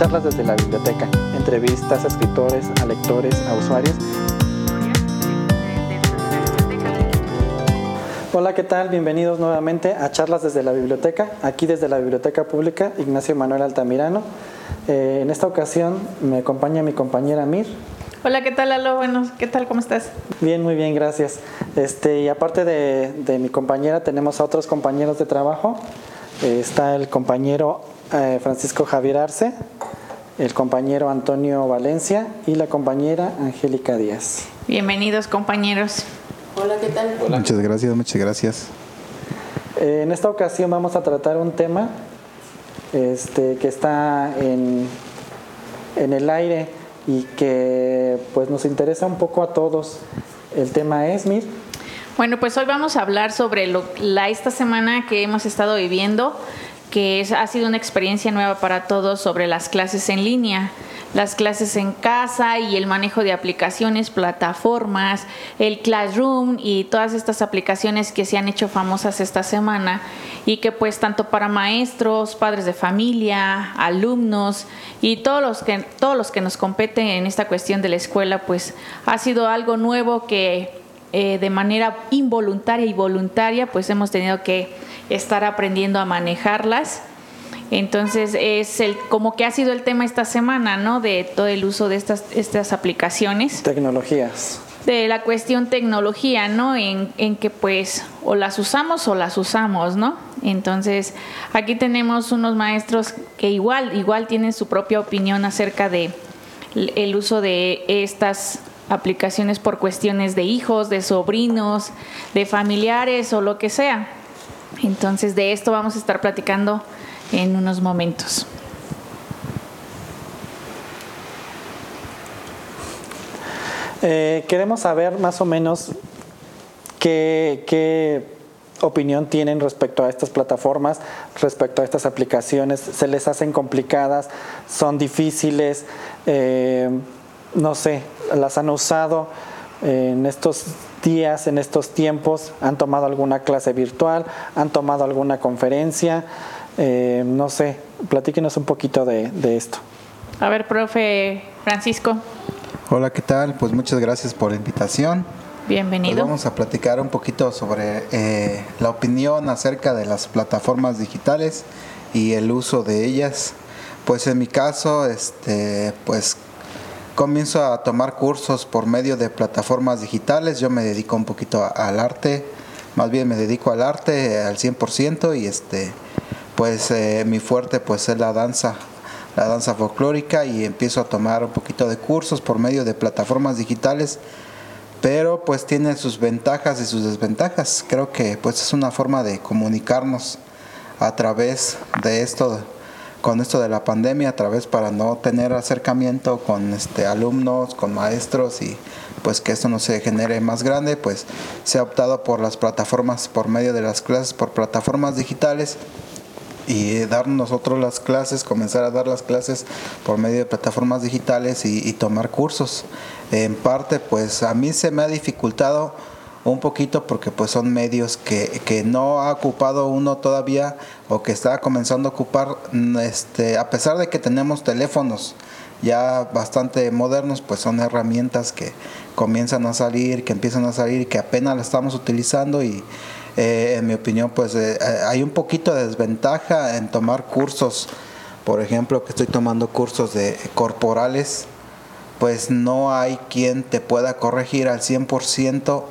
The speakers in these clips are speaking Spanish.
Charlas desde la biblioteca, entrevistas a escritores, a lectores, a usuarios. Hola, ¿qué tal? Bienvenidos nuevamente a Charlas desde la biblioteca, aquí desde la Biblioteca Pública Ignacio Manuel Altamirano. Eh, en esta ocasión me acompaña mi compañera Mir. Hola, ¿qué tal, Lalo? Bueno, ¿qué tal? ¿Cómo estás? Bien, muy bien, gracias. Este, y aparte de, de mi compañera, tenemos a otros compañeros de trabajo. Eh, está el compañero eh, Francisco Javier Arce, el compañero Antonio Valencia y la compañera Angélica Díaz. Bienvenidos, compañeros. Hola, ¿qué tal? Muchas gracias, muchas gracias. Eh, en esta ocasión vamos a tratar un tema este, que está en, en el aire y que pues nos interesa un poco a todos. El tema es, Mir. Bueno, pues hoy vamos a hablar sobre lo, la, esta semana que hemos estado viviendo, que es, ha sido una experiencia nueva para todos sobre las clases en línea, las clases en casa y el manejo de aplicaciones, plataformas, el Classroom y todas estas aplicaciones que se han hecho famosas esta semana y que pues tanto para maestros, padres de familia, alumnos y todos los que todos los que nos competen en esta cuestión de la escuela, pues ha sido algo nuevo que eh, de manera involuntaria y voluntaria, pues hemos tenido que estar aprendiendo a manejarlas. Entonces es el como que ha sido el tema esta semana, ¿no? De todo el uso de estas estas aplicaciones. Tecnologías. De la cuestión tecnología, ¿no? En, en que pues o las usamos o las usamos, ¿no? Entonces aquí tenemos unos maestros que igual igual tienen su propia opinión acerca de el uso de estas aplicaciones por cuestiones de hijos, de sobrinos, de familiares o lo que sea. Entonces de esto vamos a estar platicando en unos momentos. Eh, queremos saber más o menos qué, opinión tienen respecto a estas plataformas, respecto a estas aplicaciones. ¿Se les hacen complicadas? ¿Son difíciles? Eh, no sé, las han usado en estos días, en estos tiempos, han tomado alguna clase virtual, han tomado alguna conferencia, eh, no sé, platíquenos un poquito de, de, esto. A ver, profe Francisco. Hola, ¿qué tal? Pues muchas gracias por la invitación. Bienvenido. Pues vamos a platicar un poquito sobre eh, la opinión acerca de las plataformas digitales y el uso de ellas. Pues en mi caso, este, pues comienzo a tomar cursos por medio de plataformas digitales. Yo me dedico un poquito al arte, más bien me dedico al arte al 100% y este, pues eh, mi fuerte pues es la danza, la danza folclórica y empiezo a tomar un poquito de cursos por medio de plataformas digitales. Pero pues tiene sus ventajas y sus desventajas. Creo que pues es una forma de comunicarnos a través de esto con esto de la pandemia a través para no tener acercamiento con este alumnos, con maestros y pues que esto no se genere más grande, pues se ha optado por las plataformas por medio de las clases por plataformas digitales y dar nosotros las clases, comenzar a dar las clases por medio de plataformas digitales y, y tomar cursos. En parte, pues a mí se me ha dificultado un poquito porque pues son medios que, que, no ha ocupado uno todavía o que está comenzando a ocupar este a pesar de que tenemos teléfonos ya bastante modernos pues son herramientas que comienzan a salir que empiezan a salir que apenas las estamos utilizando y eh, en mi opinión pues eh, hay un poquito de desventaja en tomar cursos. Por ejemplo que estoy tomando cursos de corporales pues no hay quien te pueda corregir al 100%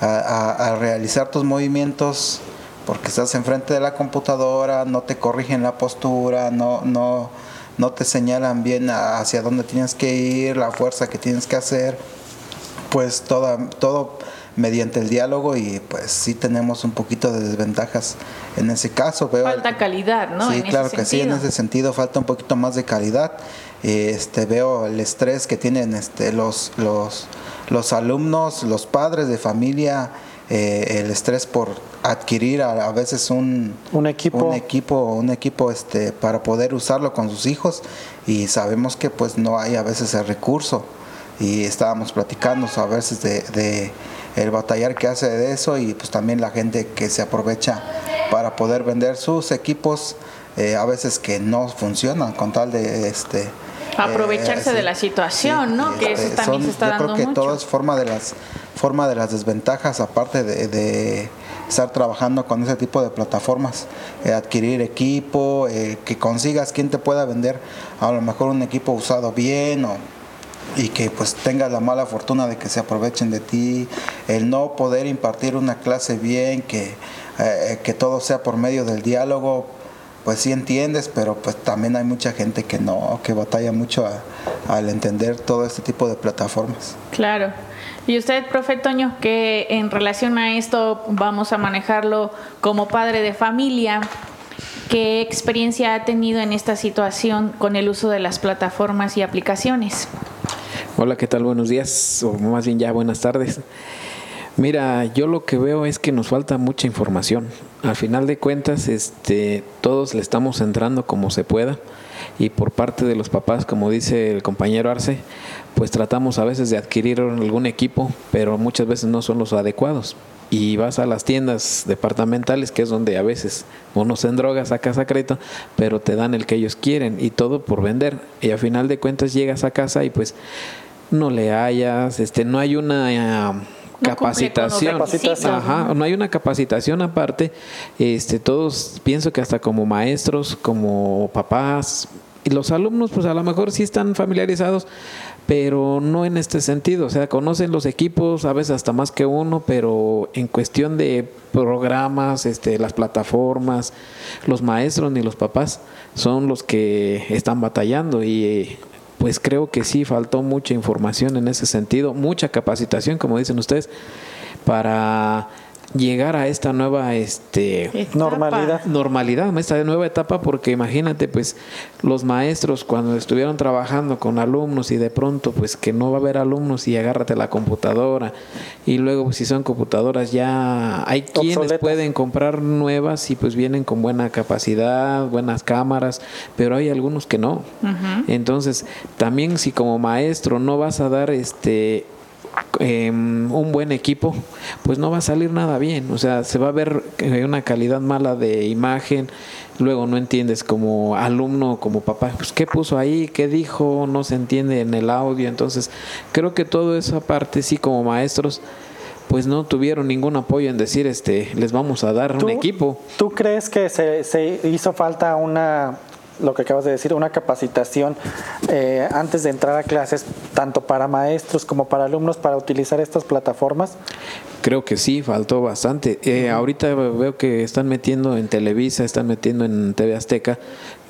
a, a, a, realizar tus movimientos porque estás enfrente de la computadora, no te corrigen la postura, no, no, no te señalan bien hacia dónde tienes que ir, la fuerza que tienes que hacer, pues toda, todo mediante el diálogo y pues sí tenemos un poquito de desventajas en ese caso. Veo falta calidad, ¿no? Sí, en claro que sí, en ese sentido falta un poquito más de calidad. Este, veo el estrés que tienen este, los, los, los alumnos, los padres de familia, eh, el estrés por adquirir a, a, veces un, un equipo, un equipo, un equipo este, para poder usarlo con sus hijos. Y sabemos que pues no hay a veces el recurso. Y estábamos platicando a veces de, de el batallar que hace de eso y pues también la gente que se aprovecha para poder vender sus equipos eh, a veces que no funcionan con tal de este aprovecharse eh, de la situación, ¿no? Que eso este, también se está yo dando creo que mucho. todo es forma de las forma de las desventajas aparte de, de estar trabajando con ese tipo de plataformas, eh, adquirir equipo, eh, que consigas quien te pueda vender a lo mejor un equipo usado bien o y que pues tengas la mala fortuna de que se aprovechen de ti, el no poder impartir una clase bien, que, eh, que todo sea por medio del diálogo, pues sí entiendes, pero pues también hay mucha gente que no, que batalla mucho a- al entender todo este tipo de plataformas. Claro. Y usted, profe Toño, que en relación a esto vamos a manejarlo como padre de familia, ¿qué experiencia ha tenido en esta situación con el uso de las plataformas y aplicaciones? Hola, ¿qué tal? Buenos días, o más bien ya buenas tardes. Mira, yo lo que veo es que nos falta mucha información. Al final de cuentas, este, todos le estamos entrando como se pueda y por parte de los papás, como dice el compañero Arce, pues tratamos a veces de adquirir algún equipo, pero muchas veces no son los adecuados. Y vas a las tiendas departamentales, que es donde a veces uno se endroga, sacas a crédito, pero te dan el que ellos quieren y todo por vender. Y al final de cuentas llegas a casa y pues no le hayas, este, no hay una No capacitación, requisitos, Ajá, ¿no? no hay una capacitación aparte. Este, todos pienso que hasta como maestros, como papás y los alumnos, pues a lo mejor sí están familiarizados, pero no en este sentido. O sea, conocen los equipos, a veces hasta más que uno, pero en cuestión de programas, este, las plataformas, los maestros ni los papás son los que están batallando y eh, pues creo que sí faltó mucha información en ese sentido, mucha capacitación, como dicen ustedes, para llegar a esta nueva este Etapa. Normalidad. normalidad, esta nueva etapa, porque imagínate, pues, los maestros cuando estuvieron trabajando con alumnos y de pronto, pues, que no va a haber alumnos y agárrate la computadora y luego, pues, si son computadoras ya hay quienes Obsoletas. pueden comprar nuevas y pues vienen con buena capacidad, buenas cámaras, pero hay algunos que no. Entonces, también si como maestro no vas a dar este em, un buen equipo, pues no va a salir nada bien. O sea, se va a ver una calidad mala de imagen. Luego no entiendes como alumno, como papá, pues qué puso ahí, qué dijo, no se entiende en el audio. Entonces, creo que todo esa parte, sí, como maestros, pues no tuvieron ningún apoyo en decir, este, les vamos a dar un ¿Tú- equipo. ¿Tú crees que se, se hizo falta una, lo que acabas de decir, una capacitación eh, antes de entrar a clases, tanto para maestros como para alumnos, para utilizar estas plataformas? Creo que sí, faltó bastante. Eh, Ahorita veo que están metiendo en Televisa, están metiendo en TV Azteca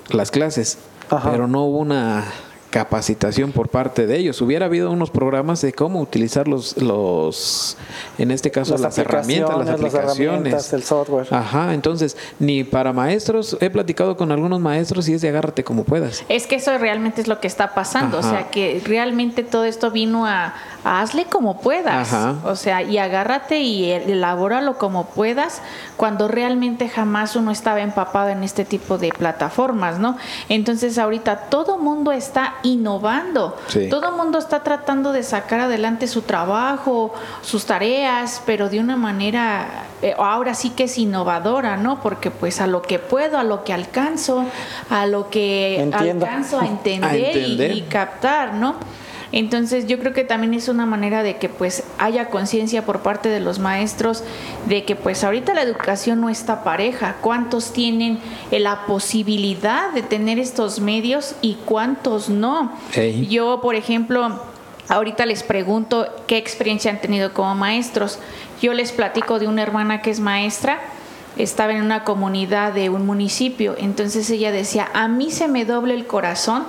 las clases, Ajá. pero no hubo una capacitación por parte de ellos. Hubiera habido unos programas de cómo utilizar los, los en este caso, las, herramientas, las aplicaciones, las el software. Ajá, entonces, ni para maestros, he platicado con algunos maestros y es de agárrate como puedas. Es que eso realmente es lo que está pasando, o sea que realmente todo esto vino a, a hazle como puedas, Ajá. o sea, y agárrate y elabóralo como puedas, cuando realmente jamás uno estaba empapado en este tipo de plataformas, ¿no? Entonces ahorita todo mundo está innovando, Sí. todo mundo está tratando de sacar adelante su trabajo, sus tareas, pero de una manera, eh, ahora sí que es innovadora, ¿no? Porque pues a lo que puedo, a lo que alcanzo, a lo que Entiendo. alcanzo a entender, A y- entender. Y, captar, ¿no? Entonces yo creo que también es una manera de que pues haya conciencia por parte de los maestros de que pues ahorita la educación no está pareja, cuántos tienen eh, la posibilidad de tener estos medios y cuántos no. Yo, por ejemplo, ahorita les pregunto qué experiencia han tenido como maestros. Yo les platico de una hermana que es maestra estaba en una comunidad de un municipio, entonces ella decía, a mí se me doble el corazón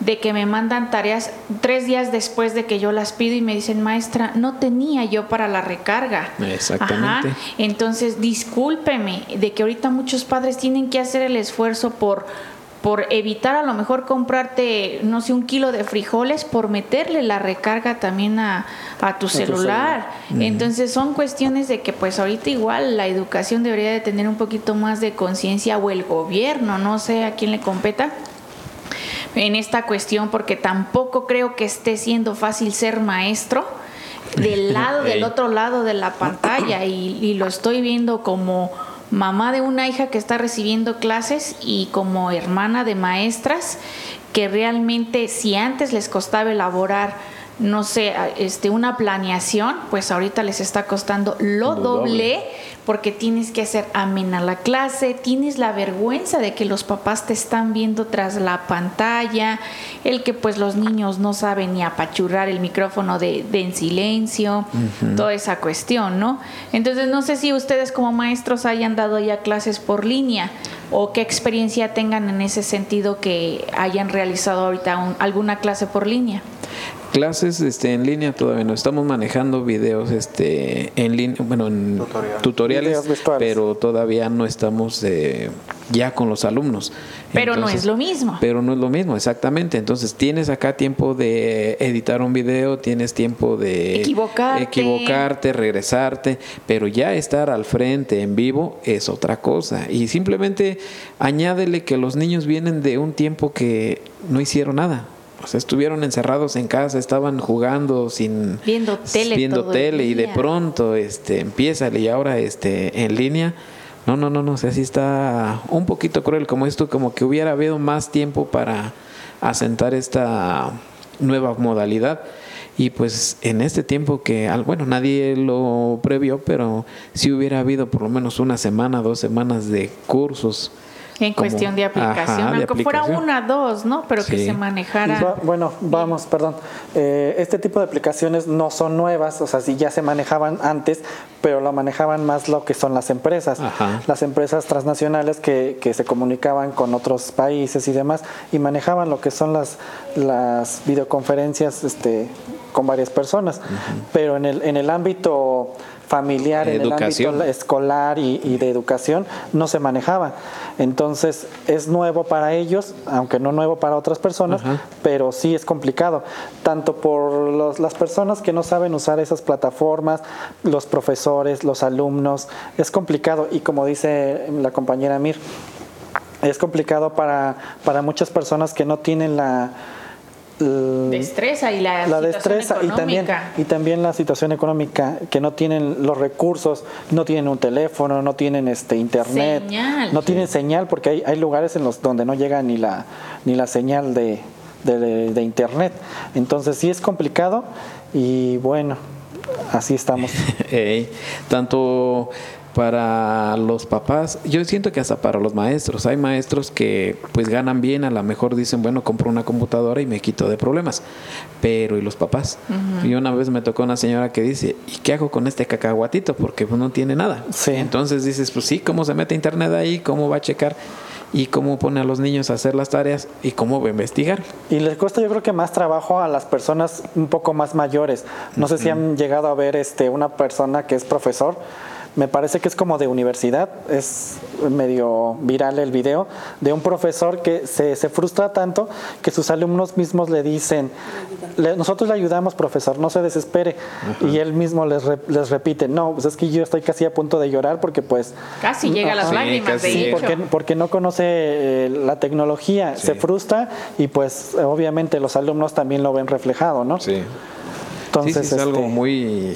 de que me mandan tareas tres días después de que yo las pido y me dicen, maestra, no tenía yo para la recarga. Exactamente. Ajá. Entonces, discúlpeme de que ahorita muchos padres tienen que hacer el esfuerzo por por evitar a lo mejor comprarte, no sé, un kilo de frijoles, por meterle la recarga también a, a tu tu celular. Entonces son cuestiones de que pues ahorita igual la educación debería de tener un poquito más de conciencia o el gobierno, no sé a quién le competa en esta cuestión porque tampoco creo que esté siendo fácil ser maestro del lado del otro lado de la pantalla y, y lo estoy viendo como mamá de una hija que está recibiendo clases y como hermana de maestras que realmente si antes les costaba elaborar no sé, este, una planeación, pues ahorita les está costando lo, doble, porque tienes que hacer amena la clase, tienes la vergüenza de que los papás te están viendo tras la pantalla, el que pues los niños no saben ni apachurrar el micrófono de, en silencio, toda esa cuestión, ¿no? Entonces no sé si ustedes como maestros hayan dado ya clases por línea o qué experiencia tengan en ese sentido que hayan realizado ahorita alguna clase por línea. Clases este, en línea todavía no estamos manejando videos este, en línea, bueno, en tutoriales, pero todavía no estamos eh, ya con los alumnos. Pero no es lo mismo. Pero no es lo mismo, exactamente. Entonces tienes acá tiempo de editar un video, tienes tiempo de equivocarte, equivocarte regresarte, pero ya estar al frente en vivo es otra cosa. Y simplemente añádele que los niños vienen de un tiempo que no hicieron nada estuvieron encerrados en casa, estaban jugando sin viendo tele, viendo tele y de pronto este empieza y ahora este en línea. No, no, no, no, sé si está un poquito cruel como esto, como que hubiera habido más tiempo para asentar esta nueva modalidad. Y pues en este tiempo que, bueno, nadie lo previó, pero si hubiera habido por lo menos una semana, dos semanas de cursos en cuestión de aplicación, aunque fuera una, dos, ¿no? Pero que se manejara. bueno, vamos, perdón. Eh, este tipo de aplicaciones no son nuevas, o sea, sí ya se manejaban antes, pero lo manejaban más lo que son las empresas. Las empresas transnacionales que, que se comunicaban con otros países y demás, y manejaban lo que son las, las videoconferencias este, con varias personas. Pero en el, en el ámbito familiar, en el ámbito escolar y, de educación, no se manejaba. Entonces es nuevo para ellos, aunque no nuevo para otras personas, pero sí es complicado, tanto por las personas que no saben usar esas plataformas, los profesores, los alumnos, es complicado. Y como dice la compañera Mir, es complicado para, para muchas personas que no tienen la destreza y la, la destreza y también y también la situación económica que no tienen los recursos no tienen un teléfono no tienen este internet no tienen señal porque hay, hay lugares en los donde no llega ni la ni la señal de, de internet. Entonces sí es complicado y bueno así estamos. Tanto para los papás, yo siento que hasta para los maestros, hay maestros que pues ganan bien, a lo mejor dicen, bueno, compro una computadora y me quito de problemas, pero ¿y los papás? Y una vez me tocó una señora que dice, ¿y qué hago con este cacahuatito? Porque pues, no tiene nada. Entonces dices, pues sí, ¿cómo se mete internet ahí? ¿Cómo va a checar? y cómo pone a los niños a hacer las tareas y cómo va a investigar. Y les cuesta yo creo que más trabajo a las personas un poco más mayores. No sé si han llegado a ver este una persona que es profesor me parece que es como de universidad, es medio viral el video, de un profesor que se, se frustra tanto que sus alumnos mismos le dicen, nosotros le ayudamos profesor, no se desespere, y él mismo les, les repite, no, pues es que yo estoy casi a punto de llorar porque pues... Casi llega a las lágrimas, de sí, porque, porque, no conoce eh, la tecnología, se frustra y pues obviamente los alumnos también lo ven reflejado, ¿no? Sí. Entonces, es algo este, muy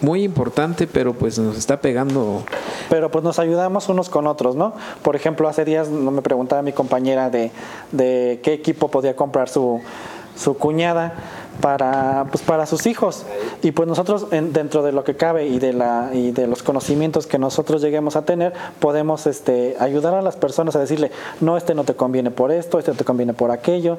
muy importante, pero pues nos está pegando. Pero pues nos ayudamos unos con otros, ¿no? Por ejemplo, hace días no me preguntaba mi compañera de, de qué equipo podía comprar su, su cuñada para pues para sus hijos y pues nosotros dentro de lo que cabe y de la y de los conocimientos que nosotros lleguemos a tener podemos este ayudar a las personas a decirle no este no te conviene por esto este no te conviene por aquello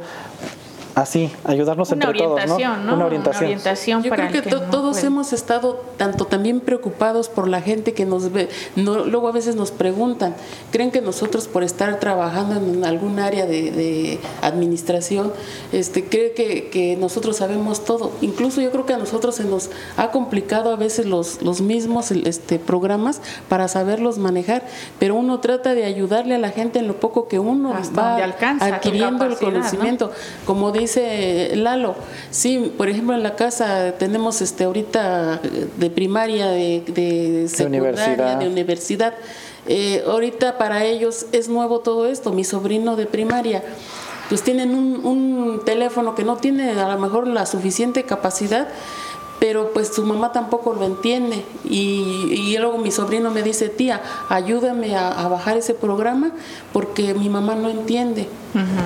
así, ayudarnos entre todos, ¿no? Una orientación. Yo creo que, todos hemos estado tanto también preocupados por la gente que nos ve, luego a veces nos preguntan, ¿creen que nosotros por estar trabajando en algún área de, administración, este, cree que, que, nosotros sabemos todo? Incluso yo creo que a nosotros se nos ha complicado a veces los, los mismos este, programas para saberlos manejar, pero uno trata de ayudarle a la gente en lo poco que uno va adquiriendo el conocimiento. Como de dice Lalo, sí, por ejemplo en la casa tenemos este ahorita de primaria, de, de secundaria, de universidad. Eh, ahorita para ellos es nuevo todo esto. Mi sobrino de primaria, pues tienen un, un teléfono que no tiene a lo mejor la suficiente capacidad pero pues su mamá tampoco lo entiende. Y, y luego mi sobrino me dice, tía, ayúdame a, a bajar ese programa porque mi mamá no entiende.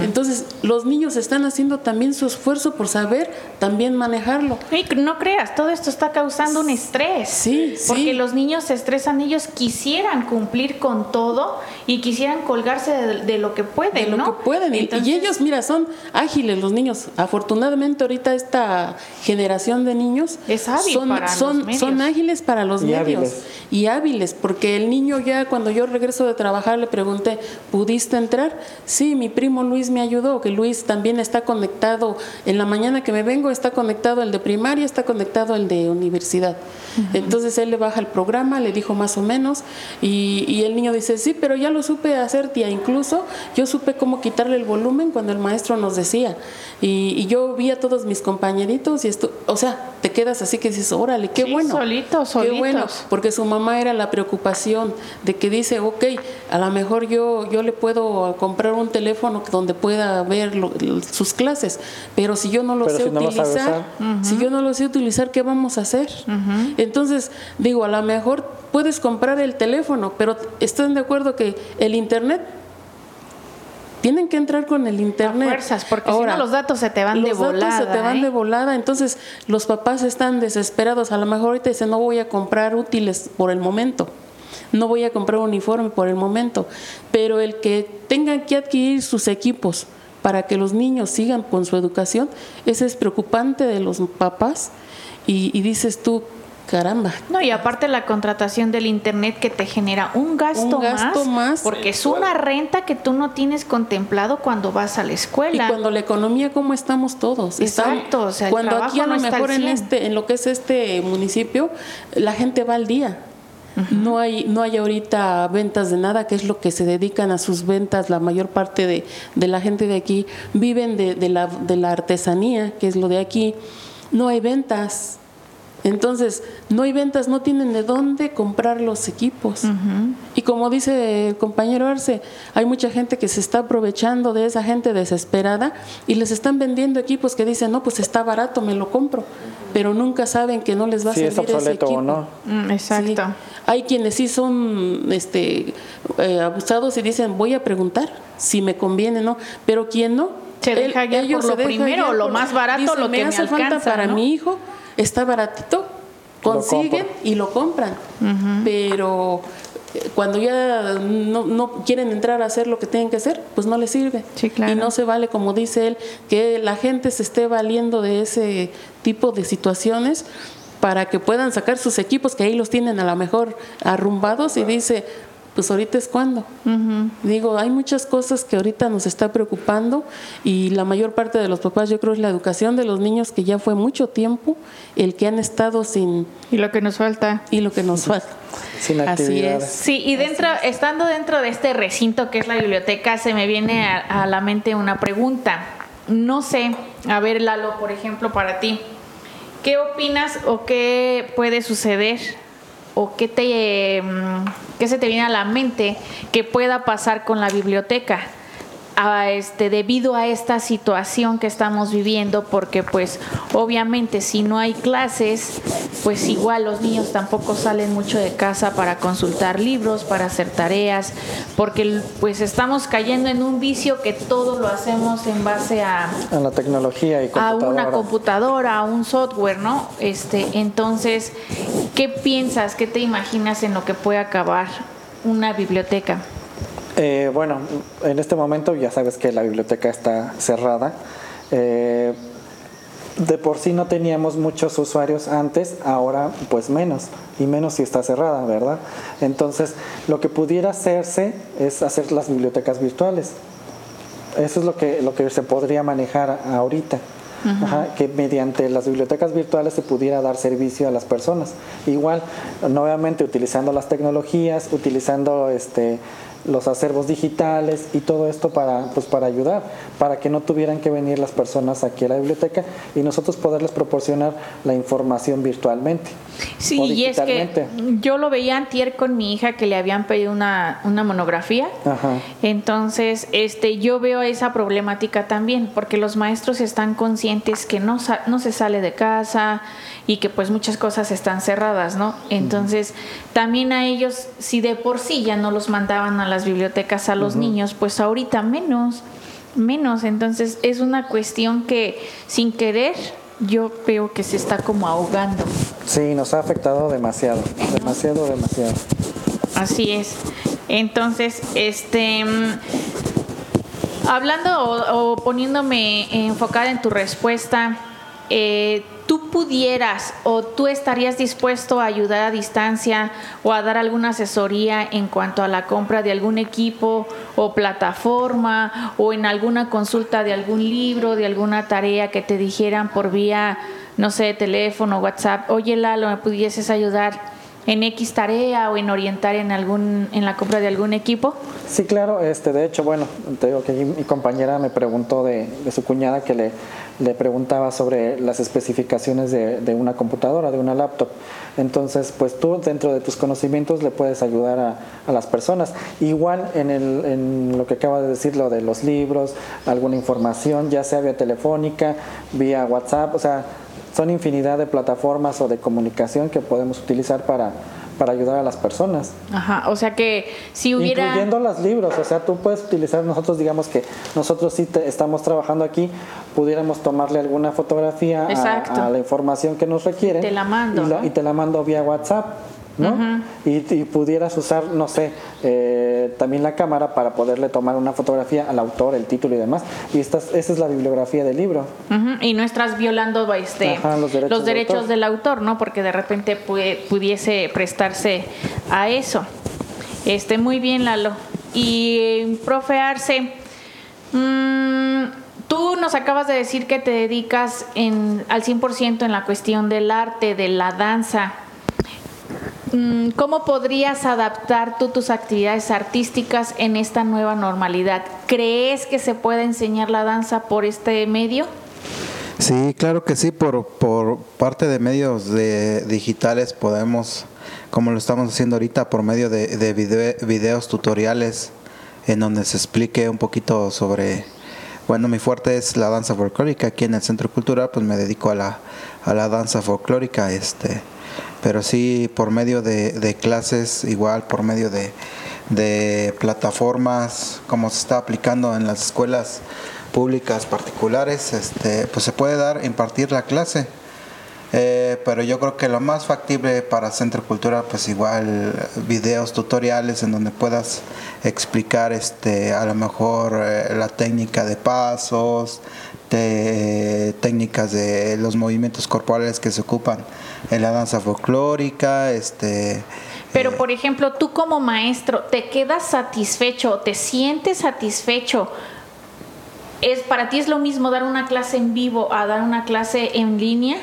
Entonces, los niños están haciendo también su esfuerzo por saber también manejarlo. Y no creas, todo esto está causando un estrés. Sí, Porque sí. los niños se estresan, ellos quisieran cumplir con todo y quisieran colgarse de, de lo que pueden, de lo ¿no? que pueden. Y- Entonces, y ellos, mira, son ágiles los niños. Afortunadamente ahorita esta generación de niños Es hábil son, para los son, medios. son ágiles para los Y medios hábiles. y hábiles, porque el niño ya cuando yo regreso de trabajar le pregunté, ¿pudiste entrar? Sí, mi primo Luis me ayudó, que Luis también está conectado, en la mañana que me vengo está conectado el de primaria, está conectado el de universidad. Entonces él le baja el programa, le dijo más o menos, y, y el niño dice, sí, pero ya lo supe hacer, tía, incluso yo supe cómo quitarle el volumen cuando el maestro nos decía. Y, y yo vi a todos mis compañeritos y esto, o sea, quedas así que dices, órale, qué Sí, bueno. solitos, Qué bueno, solitos. porque su mamá era la preocupación de que dice, ok, a lo mejor yo, yo le puedo comprar un teléfono donde pueda ver lo- sus clases, pero si yo no lo Pero sé si no lo sabe utilizar, si yo no lo sé utilizar, ¿qué vamos a hacer? Entonces, digo, a lo mejor puedes comprar el teléfono, pero ¿están de acuerdo que el Internet tienen que entrar con el internet. fuerzas, porque si no los datos se te van de los datos se volada, te van ¿eh? de volada, entonces los papás están desesperados. A lo mejor ahorita dicen, no voy a comprar útiles por el momento, no voy a comprar uniforme por el momento, pero el que tengan que adquirir sus equipos para que los niños sigan con su educación, ese es preocupante de los papás y, y dices tú, caramba, No, y aparte la contratación del internet que te genera un gasto, Un gasto más. porque es una renta que tú no tienes contemplado cuando vas a la Y escuela. cuando la economía, ¿cómo estamos todos? Exacto, o sea, el cuando aquí a trabajo lo no está mejor en 100. este, en lo que es este municipio, la gente va al día. No hay, no hay ahorita ventas de nada, que es lo que se dedican a sus ventas, la mayor parte de, de la gente de aquí viven de, de la, de la artesanía, que es lo de aquí. No hay ventas. Entonces, no hay ventas, no tienen de dónde comprar los equipos. Y como dice el compañero Arce, hay mucha gente que se está aprovechando de esa gente desesperada y les están vendiendo equipos que dicen, no, pues está barato, me lo compro. Pero nunca saben que no les va a Si es servir ese obsoleto equipo. o no. Mm, exacto. Sí. Hay quienes sí son este, eh, abusados y dicen, voy a preguntar si me conviene o no, pero quien no. Se deja guiar por se lo primero, guiar lo por- más barato, dicen, lo que me hace falta alcanza, para ¿no? mi hijo, está baratito, consiguen y lo compran. Pero eh, cuando ya no, no quieren entrar a hacer lo que tienen que hacer, pues no les sirve. Sí, claro. Y no se vale, como dice él, que la gente se esté valiendo de ese tipo de situaciones para que puedan sacar sus equipos, que ahí los tienen a lo mejor arrumbados y dice, pues ahorita es cuando. Digo, hay muchas cosas que ahorita nos está preocupando y la mayor parte de los papás, yo creo, es la educación de los niños, que ya fue mucho tiempo el que han estado sin, Y lo que nos falta. y lo que nos falta. Sin Así actividades. es. Sí, y dentro, estando dentro de este recinto que es la biblioteca, se me viene a, a la mente una pregunta. No sé, a ver, Lalo, por ejemplo, para ti, ¿qué opinas o qué puede suceder o qué te mm, qué se te viene a la mente que pueda pasar con la biblioteca? a este debido a esta situación que estamos viviendo porque pues obviamente si no hay clases pues igual los niños tampoco salen mucho de casa para consultar libros para hacer tareas porque pues estamos cayendo en un vicio que todo lo hacemos en base a A la tecnología y a computadora. una computadora, a un software, ¿no? Este, entonces, ¿qué piensas, qué te imaginas en lo que puede acabar una biblioteca? Eh, bueno, en este momento ya sabes que la biblioteca está cerrada. Eh, de por sí no teníamos muchos usuarios antes, ahora pues menos, y menos si está cerrada, ¿verdad? Entonces, lo que pudiera hacerse es hacer las bibliotecas virtuales. Eso es lo que, lo que se podría manejar ahorita. Ajá, que mediante las bibliotecas virtuales se pudiera dar servicio a las personas. Igual, nuevamente utilizando las tecnologías, utilizando este los acervos digitales y todo esto para, pues, para ayudar, para que no tuvieran que venir las personas aquí a la biblioteca y nosotros poderles proporcionar la información virtualmente. Sí, y es que yo lo veía antier con mi hija que le habían pedido una, una monografía. Ajá. Entonces, este, yo veo esa problemática también, porque los maestros están conscientes que no, no se sale de casa y que pues muchas cosas están cerradas, ¿no? Entonces, también a ellos, si de por sí ya no los mandaban a las bibliotecas a los niños, pues ahorita menos, menos. Entonces, es una cuestión que sin querer yo veo que se está como ahogando. Sí, nos ha afectado demasiado, demasiado, demasiado. Así es. Entonces, este, mm, hablando o, o poniéndome enfocada en tu respuesta, eh, ¿tú pudieras o tú estarías dispuesto a ayudar a distancia o a dar alguna asesoría en cuanto a la compra de algún equipo o plataforma o en alguna consulta de algún libro, de alguna tarea que te dijeran por vía, no sé, teléfono, WhatsApp, oye Lalo, ¿me pudieses ayudar? en X tarea o en orientar en algún en la compra de algún equipo? Sí, claro, este, de hecho, bueno, te digo que mi compañera me preguntó de, de su cuñada que le, le preguntaba sobre las especificaciones de, de una computadora, de una laptop. Entonces, pues tú dentro de tus conocimientos le puedes ayudar a, a las personas. Igual en, el, en lo que acaba de decir, lo de los libros, alguna información, ya sea vía telefónica, vía WhatsApp, o sea, son infinidad de plataformas o de comunicación que podemos utilizar para, para ayudar a las personas. Ajá, o sea que si hubiera... Incluyendo los libros, o sea, tú puedes utilizar, nosotros digamos que nosotros sí te- estamos trabajando aquí, pudiéramos tomarle alguna fotografía a- la información que nos requieren. Te la mando, Y, lo- ¿no? y te la mando vía WhatsApp, ¿no? y, y pudieras usar, no sé, eh, también la cámara para poderle tomar una fotografía al autor, el título y demás. Y esta, es- esa es la bibliografía del libro. Ujú, y no estás violando este, Ajá, los derechos del autor. del autor, ¿no? Porque de repente pu- pudiese prestarse a eso. Este, muy bien, Lalo. Y, profe Arce, mm, tú nos acabas de decir que te dedicas en, al 100% en la cuestión del arte, de la danza. Mm, ¿Cómo podrías adaptar tú tus actividades artísticas en esta nueva normalidad? ¿Crees que se puede enseñar la danza por este medio? Sí, claro que sí, por, por parte de medios de, digitales podemos, como lo estamos haciendo ahorita, por medio de, de video- videos tutoriales en donde se explique un poquito sobre, bueno, mi fuerte es la danza folclórica, aquí en el Centro Cultural pues me dedico a la, a la danza folclórica, este, pero sí por medio de, clases, igual por medio de, plataformas, como se está aplicando en las escuelas públicas particulares, este, pues se puede dar, impartir la clase. Eh, pero yo creo que lo más factible para Centro Cultura, pues igual videos tutoriales en donde puedas explicar este, a lo mejor eh, la técnica de pasos, de, técnicas de los movimientos corporales que se ocupan en la danza folclórica, este, Pero, por ejemplo, tú como maestro, ¿te quedas satisfecho? ¿Te sientes satisfecho? ¿Es, ¿Para ti es lo mismo dar una clase en vivo a dar una clase en línea?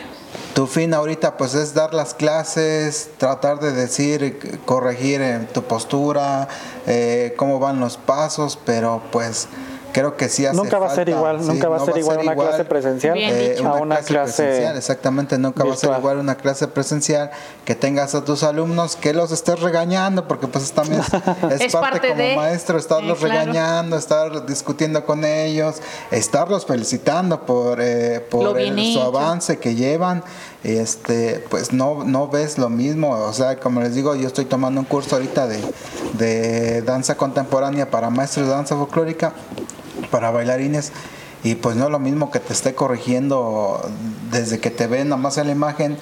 Tu fin ahorita pues es dar las clases, tratar de decir, corregir en tu postura, eh, cómo van los pasos, pero pues creo que sí hace Nunca va a ser igual, sí, nunca va a ser igual una clase presencial eh, a una clase presencial, exactamente, nunca va a ser igual una clase presencial que tengas a tus alumnos que los estés regañando, porque pues también es, es Es parte, parte como de- maestro estarlos eh, claro. regañando, estar discutiendo con ellos, estarlos felicitando por, eh, por el- su avance que llevan, este, pues no, no ves lo mismo, o sea, como les digo, yo estoy tomando un curso ahorita de, de danza contemporánea para maestros de danza folclórica, para bailarines, y pues no es lo mismo que te esté corrigiendo desde que te ven nomás en la imagen,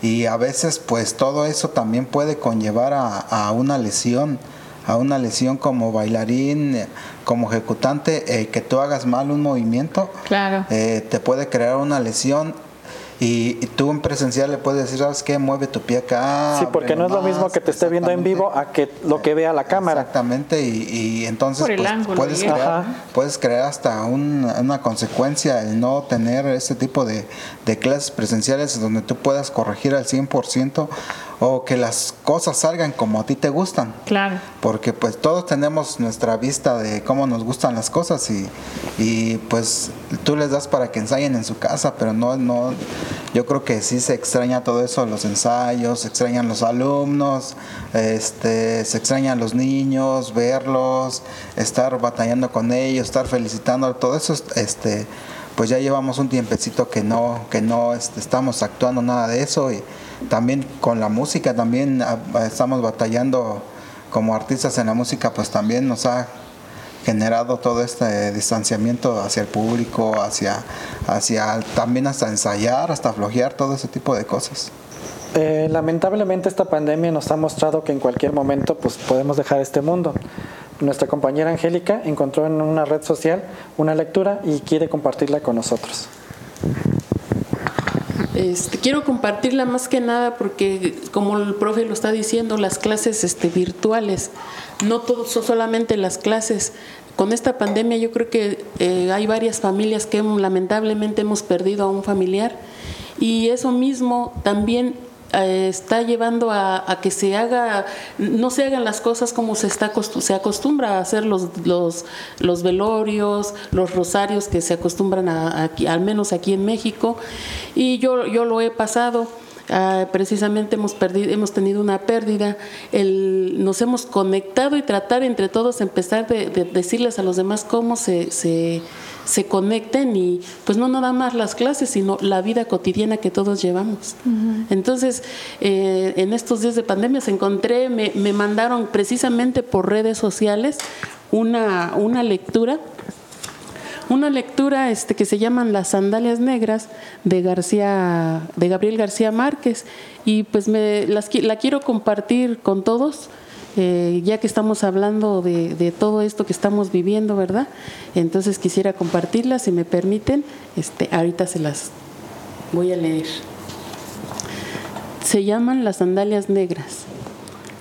y a veces pues todo eso también puede conllevar a, a una lesión a una lesión como bailarín, como ejecutante, eh, que tú hagas mal un movimiento, Claro. eh, te puede crear una lesión y, y tú en presencial le puedes decir, ¿sabes qué? Mueve tu pie acá. Sí, porque no es lo más", mismo que te esté viendo en vivo a que lo que vea la cámara. Exactamente, y, y entonces pues, ángulo puedes, crear, Ajá. puedes crear hasta un- una consecuencia el no tener este tipo de, de clases presenciales donde tú puedas corregir al 100% o que las cosas salgan como a ti te gustan. Claro. Porque pues todos tenemos nuestra vista de cómo nos gustan las cosas y, y pues tú les das para que ensayen en su casa, pero no, no, yo creo que sí se extraña todo eso, los ensayos, se extrañan los alumnos, este, se extrañan los niños, verlos, estar batallando con ellos, estar felicitando, todo eso, este, pues ya llevamos un tiempecito que no, que no este, estamos actuando nada de eso y también con la música también ah, estamos batallando como artistas en la música, pues también nos ha generado todo este distanciamiento hacia el público, hacia, hacia también hasta ensayar, hasta flojear, todo ese tipo de cosas. Eh, lamentablemente esta pandemia nos ha mostrado que en cualquier momento pues, podemos dejar este mundo. Nuestra compañera Angélica encontró en una red social una lectura y quiere compartirla con nosotros. Este, quiero compartirla más que nada porque, como el profe lo está diciendo, las clases este, virtuales, no todo, son solamente las clases. Con esta pandemia yo creo que eh, hay varias familias que lamentablemente hemos perdido a un familiar y eso mismo también está llevando a, que se haga, no se hagan las cosas como se está se acostumbra a hacer los, los, los velorios, los rosarios que se acostumbran a, al menos aquí en México. Y yo, yo lo he pasado. Ah, precisamente hemos perdido, hemos tenido una pérdida, el, nos hemos conectado y tratar entre todos empezar de, decirles a los demás cómo se, se, se, conecten y pues no nada más las clases, sino la vida cotidiana que todos llevamos. Entonces, eh, en estos días de pandemia se encontré, me, me mandaron precisamente por redes sociales una, una lectura una lectura este, que se llaman Las sandalias negras de García, de Gabriel García Márquez, y pues me, las, la quiero compartir con todos. Ya que estamos hablando de, de, todo esto que estamos viviendo, ¿verdad? Entonces quisiera compartirlas, si me permiten, este, ahorita se las voy a leer. Se llaman las sandalias negras.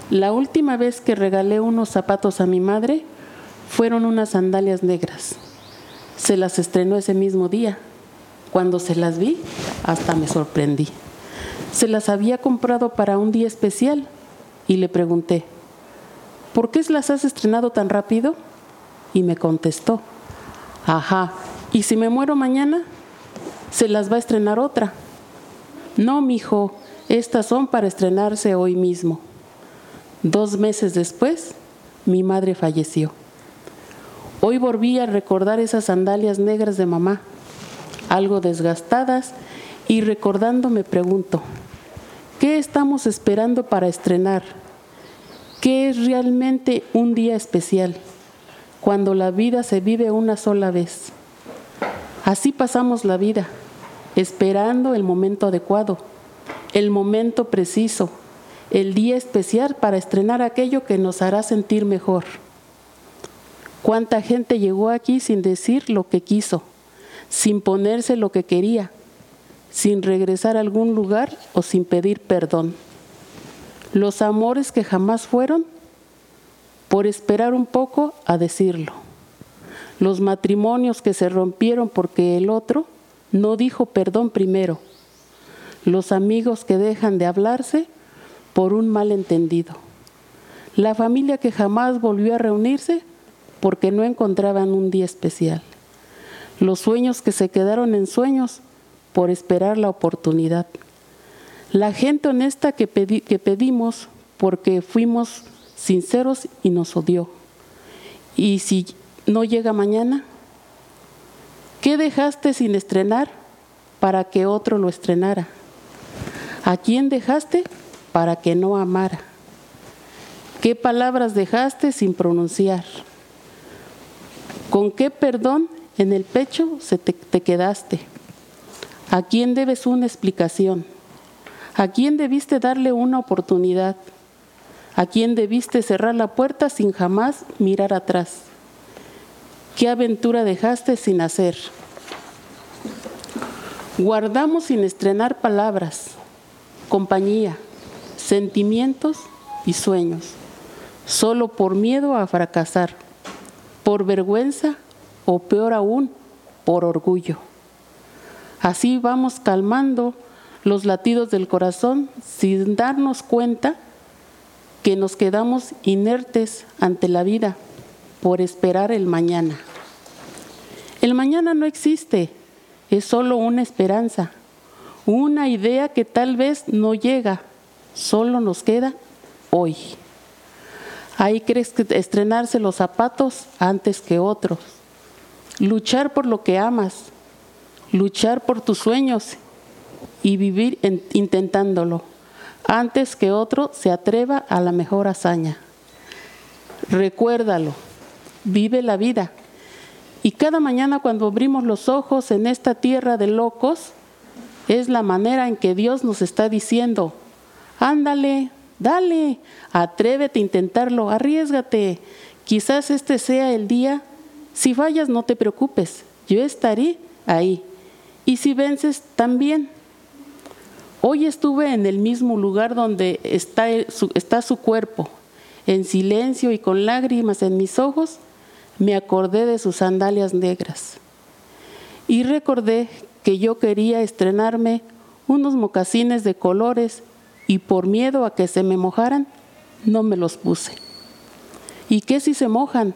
La última vez que regalé unos zapatos a mi madre fueron unas sandalias negras. Se las estrenó ese mismo día. Cuando se las vi, hasta me sorprendí. Se las había comprado para un día especial y le pregunté, ¿por qué las has estrenado tan rápido? Y me contestó, ajá, ¿y si me muero mañana? Se las va a estrenar otra. No, mijo, estas son para estrenarse hoy mismo. Dos meses después, mi madre falleció. Hoy volví a recordar esas sandalias negras de mamá, algo desgastadas, y recordando me pregunto, ¿qué estamos esperando para estrenar? ¿Qué es realmente un día especial? Cuando la vida se vive una sola vez. Así pasamos la vida, esperando el momento adecuado, el momento preciso, el día especial para estrenar aquello que nos hará sentir mejor. ¿Cuánta gente llegó aquí sin decir lo que quiso, sin ponerse lo que quería, sin regresar a algún lugar o sin pedir perdón? Los amores que jamás fueron por esperar un poco a decirlo. Los matrimonios que se rompieron porque el otro no dijo perdón primero. Los amigos que dejan de hablarse por un malentendido. La familia que jamás volvió a reunirse porque no encontraban un día especial. Los sueños que se quedaron en sueños por esperar la oportunidad. La gente honesta que, que pedimos porque fuimos sinceros y nos odió. Y si no llega mañana, ¿qué dejaste sin estrenar para que otro lo estrenara? ¿A quién dejaste para que no amara? ¿Qué palabras dejaste sin pronunciar? ¿Con qué perdón en el pecho se te, quedaste? ¿A quién debes una explicación? ¿A quién debiste darle una oportunidad? ¿A quién debiste cerrar la puerta sin jamás mirar atrás? ¿Qué aventura dejaste sin hacer? Guardamos sin estrenar palabras, compañía, sentimientos y sueños, solo por miedo a fracasar por vergüenza o peor aún, por orgullo. Así vamos calmando los latidos del corazón sin darnos cuenta que nos quedamos inertes ante la vida por esperar el mañana. El mañana no existe, es solo una esperanza, una idea que tal vez no llega, solo nos queda hoy. Ahí crees que estrenarse los zapatos antes que otros, luchar por lo que amas, luchar por tus sueños y vivir intentándolo antes que otro se atreva a la mejor hazaña. Recuérdalo, vive la vida. Y cada mañana cuando abrimos los ojos en esta tierra de locos, es la manera en que Dios nos está diciendo, ándale, dale, atrévete a intentarlo, arriesgate. Quizás este sea el día. Si fallas, no te preocupes, yo estaré ahí. Y si vences, también. Hoy estuve en el mismo lugar donde está su, cuerpo. En silencio y con lágrimas en mis ojos, me acordé de sus sandalias negras. Y recordé que yo quería estrenarme unos mocasines de colores y por miedo a que se me mojaran, no me los puse. ¿Y qué si se mojan?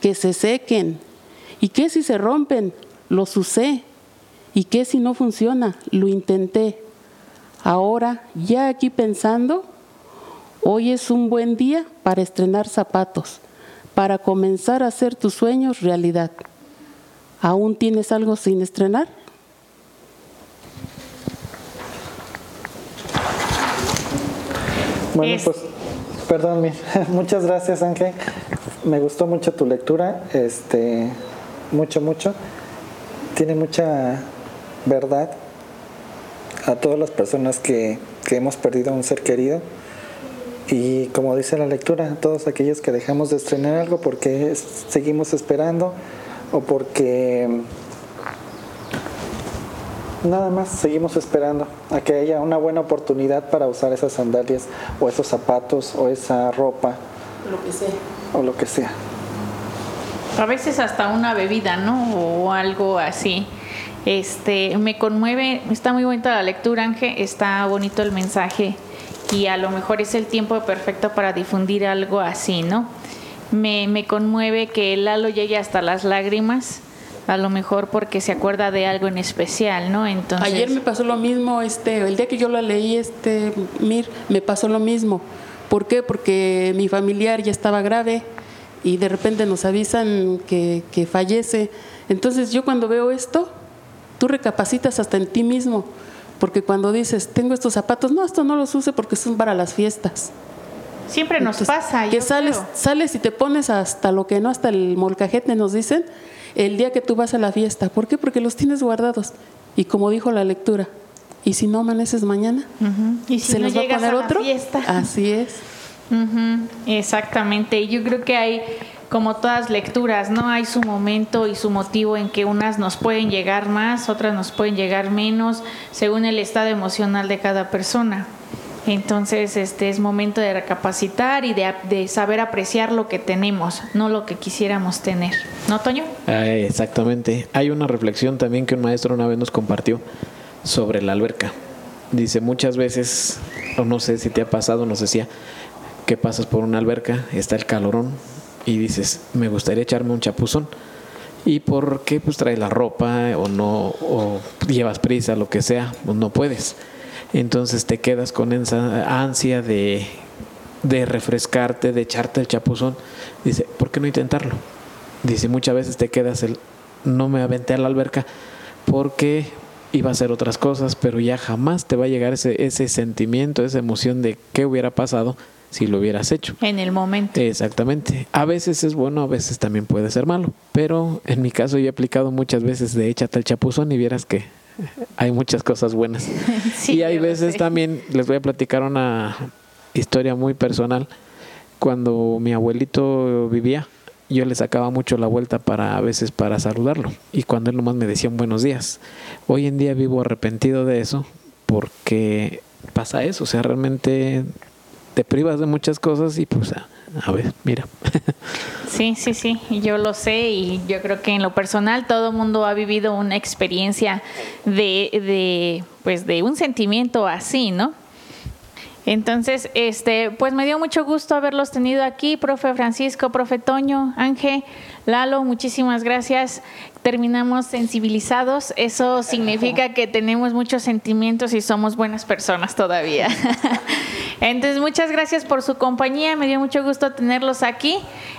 Que se sequen. ¿Y qué si se rompen? Los usé. ¿Y qué si no funciona? Lo intenté Ahora, ya aquí pensando, hoy es un buen día para estrenar zapatos, para comenzar a hacer tus sueños realidad. ¿Aún tienes algo sin estrenar? Bueno, pues, perdón, muchas gracias Ángel. Me gustó mucho tu lectura, este, mucho, mucho. Tiene mucha verdad a todas las personas que, hemos perdido a un ser querido. Y como dice la lectura, a todos aquellos que dejamos de estrenar algo porque seguimos esperando o porque nada más seguimos esperando a que haya una buena oportunidad para usar esas sandalias o esos zapatos o esa ropa. Lo que sea. O lo que sea. A veces hasta una bebida, ¿no? O algo así. Este, me conmueve, está muy bonita la lectura, Ángel, está bonito el mensaje y a lo mejor es el tiempo perfecto para difundir algo así, ¿no? Me, me conmueve que Lalo llegue hasta las lágrimas, a lo mejor porque se acuerda de algo en especial, ¿no? Entonces Ayer me pasó lo mismo, este, el día que yo la leí, este, Mir, me pasó lo mismo. ¿Por qué? Porque mi familiar ya estaba grave y de repente nos avisan que, que fallece. Entonces yo cuando veo esto, Tú recapacitas hasta en ti mismo, porque cuando dices, tengo estos zapatos, no, esto no los use porque son para las fiestas. Siempre nos pasa. Que sales, sales y te pones hasta lo que no, hasta el molcajete nos dicen, el día que tú vas a la fiesta. ¿Por qué? Porque los tienes guardados. Y como dijo la lectura, ¿y si no amaneces mañana? ¿Y si ¿Se no va a poner otro? Fiesta? Así es. Exactamente. Y yo creo que hay como todas lecturas, ¿no? Hay su momento y su motivo en que unas nos pueden llegar más, otras nos pueden llegar menos, según el estado emocional de cada persona. Entonces, este es momento de recapacitar y de, saber apreciar lo que tenemos, no lo que quisiéramos tener. ¿No, Toño? Ah, exactamente. Hay una reflexión también que un maestro una vez nos compartió sobre la alberca. Dice, muchas veces, o no sé si te ha pasado, nos decía, que pasas por una alberca, está el calorón, y dices, me gustaría echarme un chapuzón. ¿Y por qué pues traes la ropa o no o llevas prisa, lo que sea? Pues no puedes. Entonces te quedas con esa ansia de, de refrescarte, de echarte el chapuzón. Dice, ¿por qué no intentarlo? Dice, muchas veces te quedas el, no me aventé a la alberca porque iba a hacer otras cosas, pero ya jamás te va a llegar ese, ese sentimiento, esa emoción de qué hubiera pasado si lo hubieras hecho. En el momento. Exactamente. A veces es bueno, a veces también puede ser malo. Pero en mi caso yo he aplicado muchas veces de échate el chapuzón y vieras que hay muchas cosas buenas. y hay veces también, les voy a platicar una historia muy personal. Cuando mi abuelito vivía, yo le sacaba mucho la vuelta para a veces para saludarlo. Y cuando él nomás me decía un buenos días. Hoy en día vivo arrepentido de eso porque pasa eso. O sea, realmente te privas de muchas cosas y pues a, ver, mira. Sí, sí, sí, yo lo sé y yo creo que en lo personal todo mundo ha vivido una experiencia de, de, pues de un sentimiento así, ¿no? Entonces, este, pues me dio mucho gusto haberlos tenido aquí, profe Francisco, profe Toño, Ángel, Lalo, muchísimas gracias. Terminamos sensibilizados, eso significa que tenemos muchos sentimientos y somos buenas personas todavía. Entonces, muchas gracias por su compañía, me dio mucho gusto tenerlos aquí.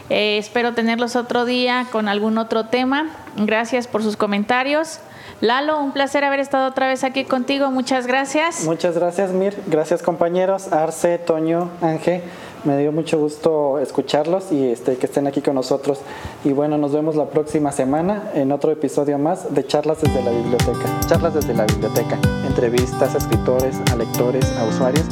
Eh, espero tenerlos otro día con algún otro tema. Gracias por sus comentarios. Lalo, un placer haber estado otra vez aquí contigo. Muchas gracias. Muchas gracias, Mir. Gracias, compañeros. Arce, Toño, Ángel. Me dio mucho gusto escucharlos y este, que estén aquí con nosotros. Y bueno, nos vemos la próxima semana en otro episodio más de Charlas desde la Biblioteca. Charlas desde la Biblioteca. Entrevistas a escritores, a lectores, a usuarios